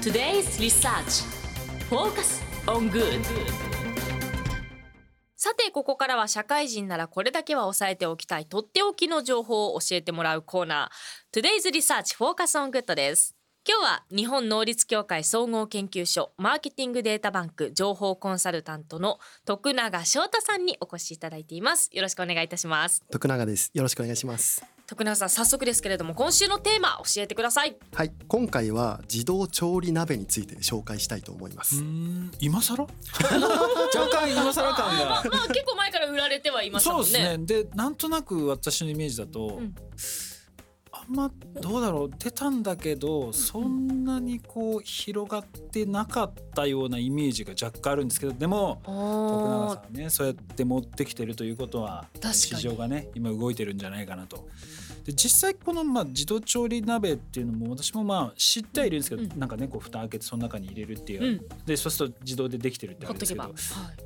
Today's Research. Focus on Good. さてここからは社会人ならこれだけは押さえておきたいとっておきの情報を教えてもらうコーナー。Today's Research Focus on Good です。今日は日本能率協会総合研究所マーケティングデータバンク情報コンサルタントの徳永翔太さんにお越しいただいています。よろしくお願いいたします。徳永です。よろしくお願いします。徳永さん早速ですけれども今週のテーマ教えてください。はい。今回は自動調理鍋について紹介したいと思います。今更？若干今更感が。まあ結構前から売られてはいましたもんね。そうですね。でなんとなく私のイメージだと、うん。あんまどうだろう。出たんだけどそんなにこう広がってなかったようなイメージが若干あるんですけどでも徳永おさんねそうやって持ってきてるということは市場がね今動いてるんじゃないかなと。で実際このまあ自動調理鍋っていうのも私もまあ知ってはいるんですけど、うん。なんかねこう蓋開けてその中に入れるっていう、うん。でそうすると自動でできてるってあるんですけどはい、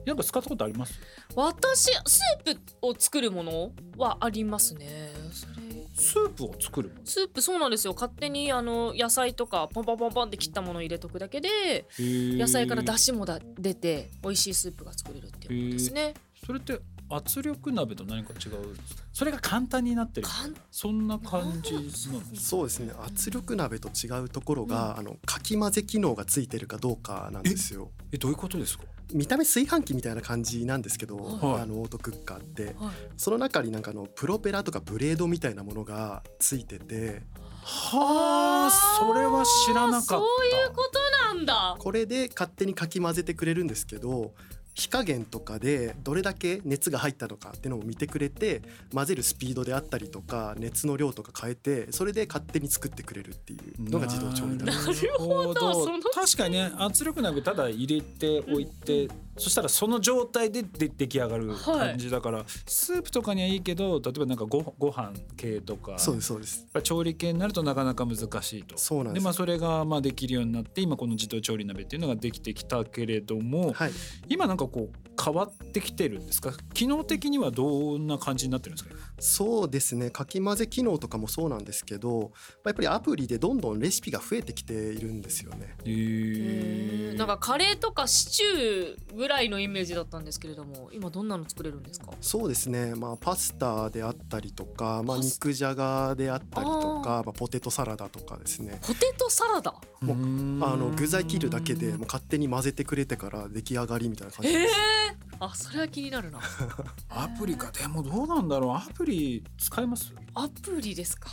なんか使ったことあります？私スープを作るものはありますね。それスープを作るスープそうなんですよ。勝手にあの野菜とかポンポンポンポンって切ったものを入れとくだけで野野菜から出汁もだ出て美味しいスープが作れるっていうものですね。それって圧力鍋と何か違うんですか？それが簡単になってるそんな感じなんですそうですね。圧力鍋と違うところが、あのかき混ぜ機能がついてるかどうかなんですよ。えどういうことですか？見た目炊飯器みたいな感じなんですけど、はい。あのオートクッカーって。はい。その中になんかあのプロペラとかブレードみたいなものがついてて。はあそれは知らなかった。そういうことなんだ。これで勝手にかき混ぜてくれるんですけど火加減とかでどれだけ熱が入ったのかっていうのを見てくれて混ぜるスピードであったりとか熱の量とか変えてそれで勝手に作ってくれるっていうのが自動調理鍋なるほど。確かにね圧力鍋ただ入れておいて、そしたらその状態でで出来上がる感じだから、スープとかにはいいけど例えばなんかごご飯系とかそうですそうです。調理系になるとなかなか難しいと。そうなんです。まあそれがまあできるようになって今この自動調理鍋っていうのができてきたけれども、はい。今なんかこう変わってきてるんですか？機能的にはどんな感じになってるんですか？そうですね。かき混ぜ機能とかもそうなんですけどまあやっぱりアプリでどんどんレシピが増えてきているんですよね。へなんかカレーとかシチューぐらいのイメージだったんですけれども今どんなの作れるんですか？そうですね。まあパスタであったりとか、まあ、肉じゃがであったりとあかまあ、ポテトサラダとかですね。ポテトサラダ？もううあの具材切るだけでもう勝手に混ぜてくれてから出来上がりみたいな感じええです。あそれは気になるな。アプリか。でもどうなんだろう。アプリ使えます？アプリですか。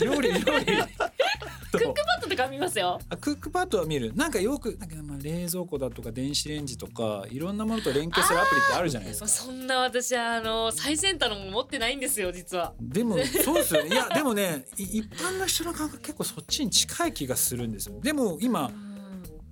料理料理。クックパッドとか見ますよ。あクックパッドは見る。なんかよくなんかまあ冷蔵庫だとか電子レンジとかいろんなものと連携するアプリってあるじゃないですか。そんな私はあの最先端のもの持ってないんですよ実は。でもそうですよね。いやでもねい一般の人の感覚結構そっちに近い気がするんですよ。でも今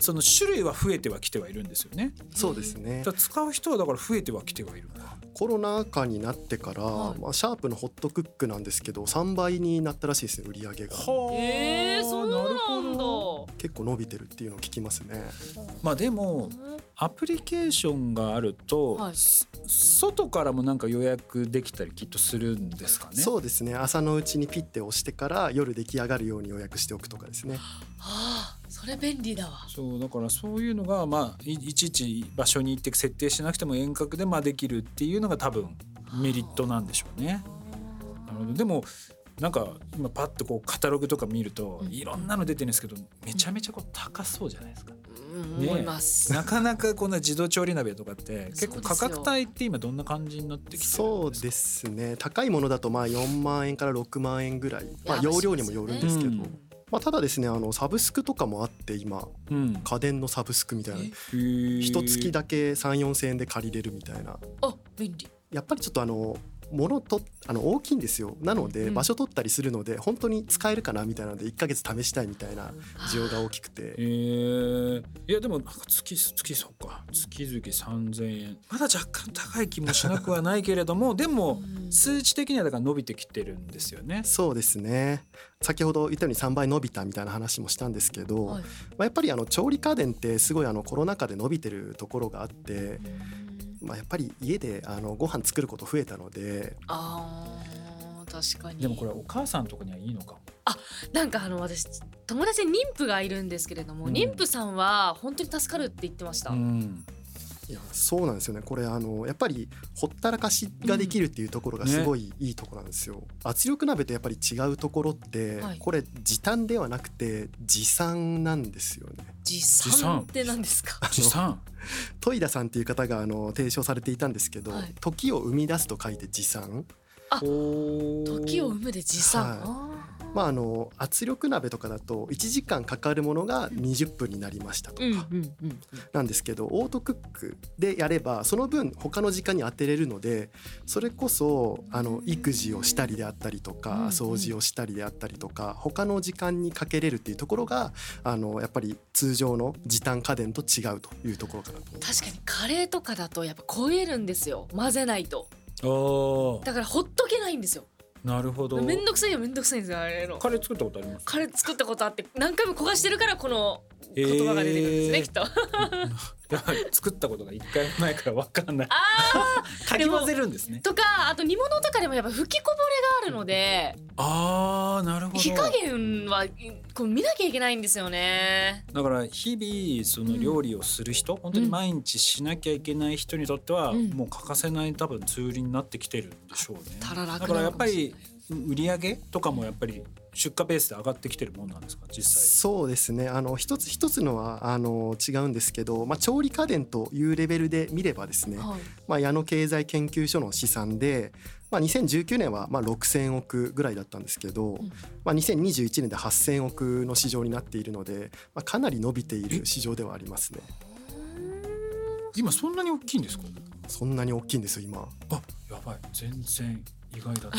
その種類は増えてはきてはいるんですよね。そうですね。だから使う人はだから増えてはきてはいるコロナ禍になってから、はい。まあ、シャープのホットクックなんですけど3倍になったらしいですね売り上げが。えー、そうなんるほど。だ結構伸びてるっていうのを聞きますね。まあでもアプリケーションがあると、はい。す外からもなんか予約できたりきっとするんですかね？そうですね。朝のうちにピッて押してから夜出来上がるように予約しておくとかですね。ああそれ便利だわ。そうだからそういうのがまあいいちいち場所に行って設定しなくても遠隔でまあできるっていうのが多分メリットなんでしょうね。なるほど。でもなんか今パッとこうカタログとか見るとうん。いろんなの出てるんですけどめちゃめちゃこう高そうじゃないですか。思います、なかなかこんな自動調理鍋とかって結構価格帯って今どんな感じになってきてるんですか？そうですね。高いものだとまあ4万円から6万円ぐらい、まあ、や容量にもよるんですけど、うんまあ、ただですねあのサブスクとかもあって今うん。家電のサブスクみたいな。一月だけ3 4千円で借りれるみたいな。あ便利。やっぱりちょっとあの物とあの大きいんですよ。なのでうん。場所取ったりするので本当に使えるかなみたいなので1ヶ月試したいみたいな需要が大きくて。えー、いやでも月月そうか。月々3,000円。まだ若干高い気もしなくはないけれども でもうん。数値的にはだから伸びてきてるんですよね。そうですね。先ほど言ったように3倍伸びたみたいな話もしたんですけど、はい。まあ、やっぱりあの調理家電ってすごいあのコロナ禍で伸びてるところがあって、まあ、やっぱり家であのご飯作ること増えたので。あー確かに。でもこれお母さんとかにはいいのかも。なんかあの私友達に妊婦がいるんですけれども、うん。妊婦さんは本当に助かるって言ってました、うんいやそうなんですよね。これあのやっぱりほったらかしができるっていうところがすごいいいところなんですよ、圧力鍋とやっぱり違うところって、はい。これ時短ではなくて持参なんですよね。持参って何ですか？持参戸井田さんっていう方があの提唱されていたんですけど、はい。時を生み出すと書いて持参時を生むで持参、はい。あまああの圧力鍋とかだと1時間かかるものが20分になりましたとか、なんですけどオートクックでやればその分他の時間に当てれるのでそれこそあの育児をしたりであったりとか掃除をしたりであったりとか他の時間にかけれるっていうところがあのやっぱり通常の時短家電と違うというところかなと思います。確かにカレーとかだとやっぱ焦げるんですよ。混ぜないと。だからほっとけないんですよなるほど。めんどくさいよめんどくさいんですよあれの。カレー作ったことあります？カレー作ったことあって何回も焦がしてるからこの言葉が出てくるんですね、えーきっと。やはり作ったことが一回もないからわかんない。あ かき混ぜるんですね。とかあと煮物とかでもやっぱ吹きこぼれがあるのでああなるほど。火加減はこう見なきゃいけないんですよね。だから日々その料理をする人、本当に毎日しなきゃいけない人にとっては、うん。もう欠かせない多分ツールになってきてるんでしょうね。たら楽だからやっぱなのかもしれり売り上げとかもやっぱり出荷ベースで上がってきてるもんなんですか実際。そうですね。あの一つ一つのはあの違うんですけど、まあ、調理家電というレベルで見ればですね、はい。まあ、矢野経済研究所の試算で、まあ、2019年はまあ6,000億ぐらいだったんですけど、んまあ、2021年で8,000億の市場になっているので、まあ、かなり伸びている市場ではありますね。今そんなに大きいんですか？そんなに大きいんですよ今。あやばい全然意外だった。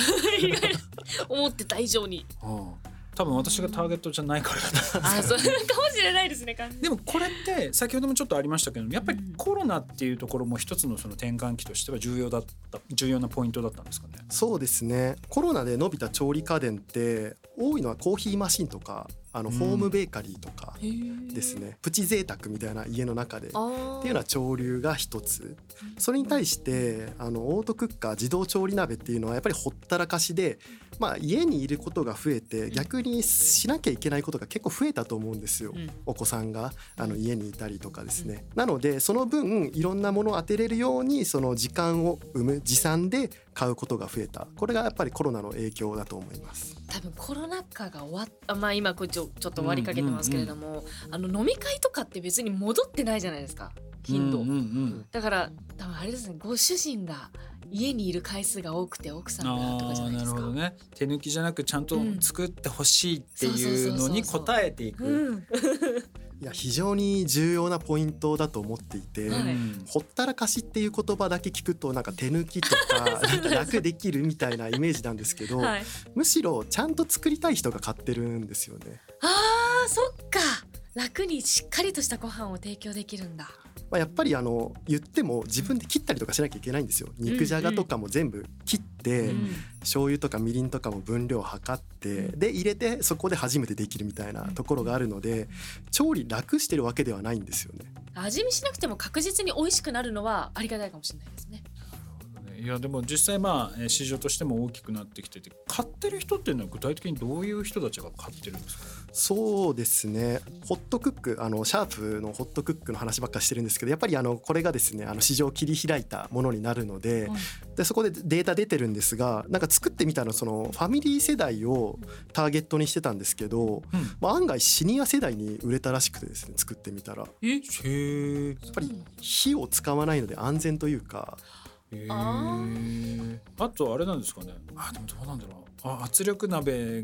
思ってた以上にうん多分私がターゲットじゃないからだった。あそうかもしれないですね完全にでもこれって先ほどもちょっとありましたけどやっぱりうんコロナっていうところも一つのその転換期としては重要だった重要なポイントだったんですかね。そうですねコロナで伸びた調理家電って多いのはコーヒーマシンとかあのうん。ホームベーカリーとかですね、プチ贅沢みたいな家の中で。っていうのは潮流が一つ。それに対してあのオートクッカー自動調理鍋っていうのはやっぱりほったらかしで、まあ、家にいることが増えて逆にしなきゃいけないことが結構増えたと思うんですよ、うん。お子さんがあの家にいたりとかですね、なのでその分いろんなものを当てれるようにその時間を生む持参で買うことが増えた。これがやっぱりコロナの影響だと思います。多分コロナ禍が終わったまあ今こょちょっと終わりかけてますけれども、あの飲み会とかって別に戻ってないじゃないですか頻度、だから多分あれですねご主人が家にいる回数が多くて奥さんがとかじゃないですか。なるほどね。手抜きじゃなくちゃんとうん。作ってほしいっていうのに応えていく。うんいや非常に重要なポイントだと思っていて、はい。うんほったらかしっていう言葉だけ聞くとなんか手抜きとか なんか楽できるみたいなイメージなんですけど、はい、むしろちゃんと作りたい人が買ってるんですよね。あーそっか。楽にしっかりとしたご飯を提供できるんだまあ、やっぱりあの言っても自分で切ったりとかしなきゃいけないんですよ。肉じゃがとかも全部切って、うん醤油とかみりんとかも分量測ってで入れてそこで初めてできるみたいなところがあるので調理楽してるわけではないんですよね。味見しなくても確実に美味しくなるのはありがたいかもしれないですねいやでも実際まあえー市場としても大きくなってきてて買ってる人っていうのは具体的にどういう人たちが買ってるんですか？そうですね。ホットクックあのシャープのホットクックの話ばっかしてるんですけどやっぱりあのこれがですねあの市場を切り開いたものになるので,、はい。でそこでデータ出てるんですがなんか作ってみたらそのファミリー世代をターゲットにしてたんですけど、まあ、案外シニア世代に売れたらしくてですね作ってみたら。やえへえっぱり火を使わないので安全というかへあえあとあれなんですかね。あでもどうなんだろう。あ圧力鍋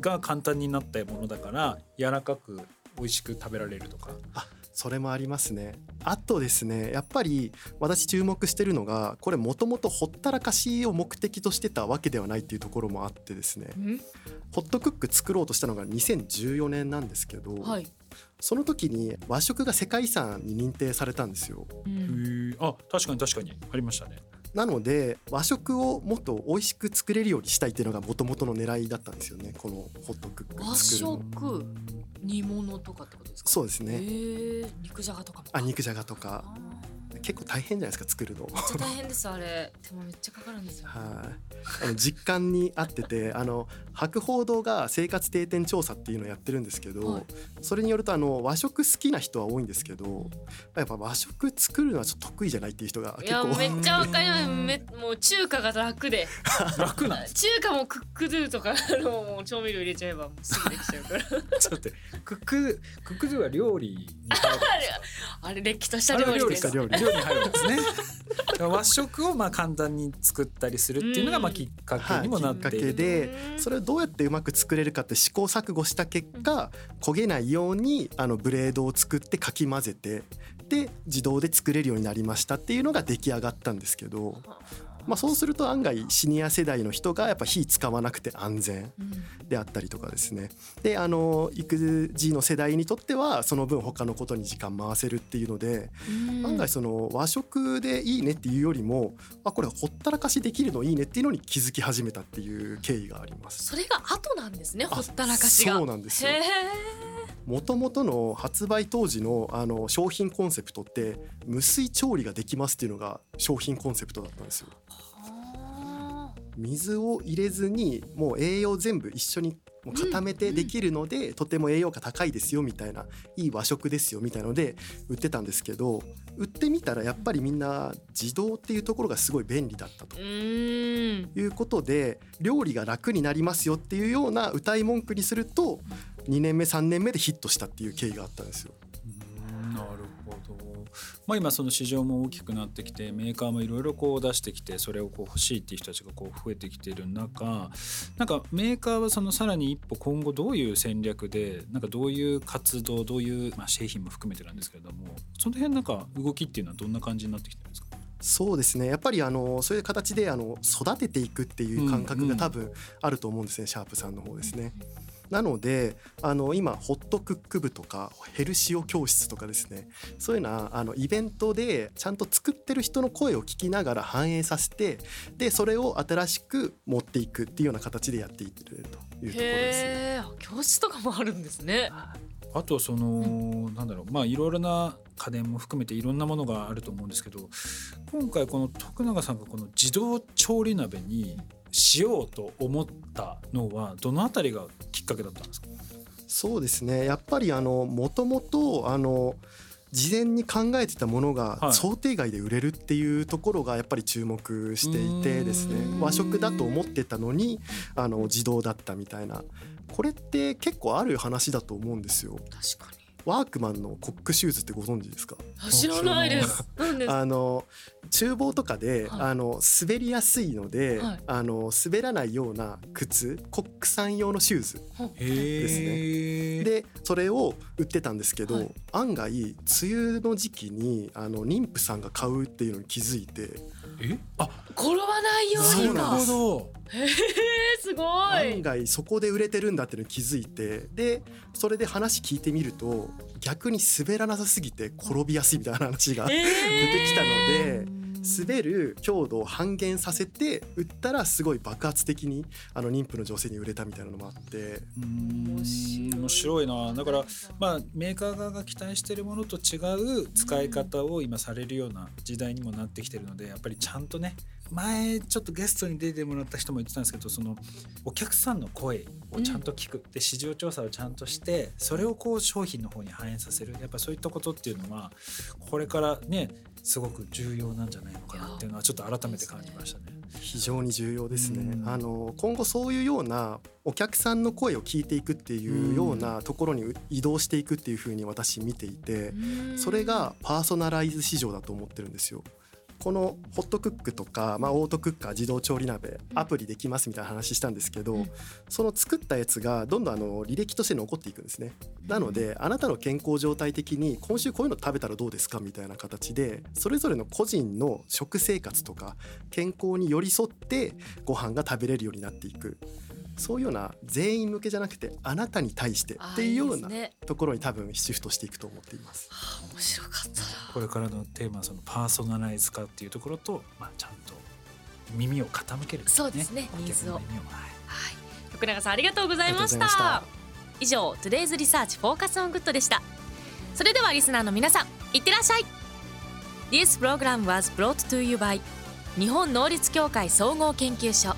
が簡単になったものだから柔らかく美味しく食べられるとか。あそれもありますね。あとですねやっぱり私注目してるのがこれもともとほったらかしを目的としてたわけではないっていうところもあってですね。うん。ホットクック作ろうとしたのが2014年なんですけど、はい、その時に和食が世界遺産に認定されたんですよ。うへあ確かに確かに。ありましたねなので和食をもっと美味しく作れるようにしたいっていうのがもともとの狙いだったんですよね。このホットクック和作るの。食煮物とかってことですか？そうですね。肉じゃがとかもあ肉じゃがとか。あ結構大変じゃないですか作るの。めっちゃ大変ですあれ。手間めっちゃかかるんですよ。はい、あの実感に合っててあの博報堂が生活定点調査っていうのをやってるんですけど、はい。それによるとあの和食好きな人は多いんですけどやっぱ和食作るのはちょっと得意じゃないっていう人がいや結構めっちゃわかりますめもう中華が楽で。楽なんです中華もクックドゥとかあのもう調味料入れちゃえばもうすぐできちゃうから。ちょっと待って。クッククックドゥは料理に入る あれれっきとした料理です。料理か料理料理に入るんですね。和食をまあ簡単に作ったりするっていうのがまあきっかけにもなっている、はいきっかけでうんそれをどうやってうまく作れるかって試行錯誤した結果焦げないようにあのブレードを作ってかき混ぜてて自動で作れるようになりましたっていうのが出来上がったんですけど、まあ、そうすると案外シニア世代の人がやっぱ火使わなくて安全うんであったりとかですね。であの育児の世代にとってはその分他のことに時間回せるっていうのでうん。案外その和食でいいねっていうよりもあこれほったらかしできるのいいねっていうのに気づき始めたっていう経緯があります。それが後なんですねあほったらかしが。そうなんですよ。もともとの発売当時のあの商品コンセプトって無水調理ができますっていうのが商品コンセプトだったんですよ。は水を入れずにもう栄養全部一緒にもう固めてできるので、とても栄養価高いですよみたいないい和食ですよみたいので売ってたんですけど売ってみたらやっぱりみんな自動っていうところがすごい便利だったということで料理が楽になりますよっていうような歌い文句にすると2年目3年目でヒットしたっていう経緯があったんですよ。まあ、今その市場も大きくなってきてメーカーもいろいろこう出してきてそれをこう欲しいっていう人たちがこう増えてきている中なんかメーカーはそのさらに一歩今後どういう戦略でなんかどういう活動どういう、まあ、製品も含めてなんですけれどもその辺なんか動きっていうのはどんな感じになってきてるんですか？そうですね。やっぱりあのそういう形であの育てていくっていう感覚が多分あると思うんですね、シャープさんの方ですね。なのであの今ホットクック部とかヘルシオ教室とかですね。そういうのはあのイベントでちゃんと作ってる人の声を聞きながら反映させてでそれを新しく持っていくっていうような形でやっていってるというところですね。教室とかもあるんですね。あとその、なんだろうまあいろいろな家電も含めていろんなものがあると思うんですけど今回この徳永さんがこの自動調理鍋にしようと思ったのはどのあたりがきっかけだったんですか？そうですね。やっぱりあのもともとあの事前に考えてたものはい。が想定外で売れるっていうところがやっぱり注目していてですね。和食だと思ってたのにあの自動だったみたいな。これって結構ある話だと思うんですよ。確かにワークマンのコックシューズってご存知ですか？あ知らないです。あの厨房とかで、はい。あの滑りやすいので、はい。あの滑らないような靴コックさん用のシューズへえ。でそれを売ってたんですけど、はい。案外梅雨の時期にあの妊婦さんが買うっていうのに気づいて。え？あ転ばないように。かそうなんです。ど。へーすご案い外そこで売れてるんだっていうのに気づいてでそれで話聞いてみると逆に滑らなさすぎて転びやすいみたいな話が出てきたので。滑る強度を半減させて売ったらすごい爆発的にあの妊婦の女性に売れたみたいなのもあって。面白いな。だからまあメーカー側が期待してるものと違う使い方を今されるような時代にもなってきてるのでやっぱりちゃんとね前ちょっとゲストに出てもらった人も言ってたんですけどそのお客さんの声をちゃんと聞く、で市場調査をちゃんとしてそれをこう商品の方に反映させる。やっぱそういったことっていうのはこれからねすごく重要なんじゃないのかなっていうのはちょっと改めて感じましたね。非常に重要ですねうんあの今後そういうようなお客さんの声を聞いていくっていうようなところに移動していくっていうふうに私見ていてそれがパーソナライズ市場だと思ってるんですよ。このホットクックとか、まあ、オートクッカー自動調理鍋アプリできますみたいな話したんですけど、うん。その作ったやつがどんどんあの履歴として残っていくんですね。なのであなたの健康状態的に今週こういうの食べたらどうですかみたいな形でそれぞれの個人の食生活とか健康に寄り添ってご飯が食べれるようになっていく。そういうような全員向けじゃなくてあなたに対してっていうようなところに多分シフトしていくと思っています。あ面白かったなこれからのテーマはそのパーソナライズ化っていうところと、まあ、ちゃんと耳を傾ける、そうですねニーズを。はい。はい、徳永さんありがとうございました。以上 Today's Research Focus on Good でした。それではリスナーの皆さんいってらっしゃい。This program was brought to you by 日本能率協会総合研究所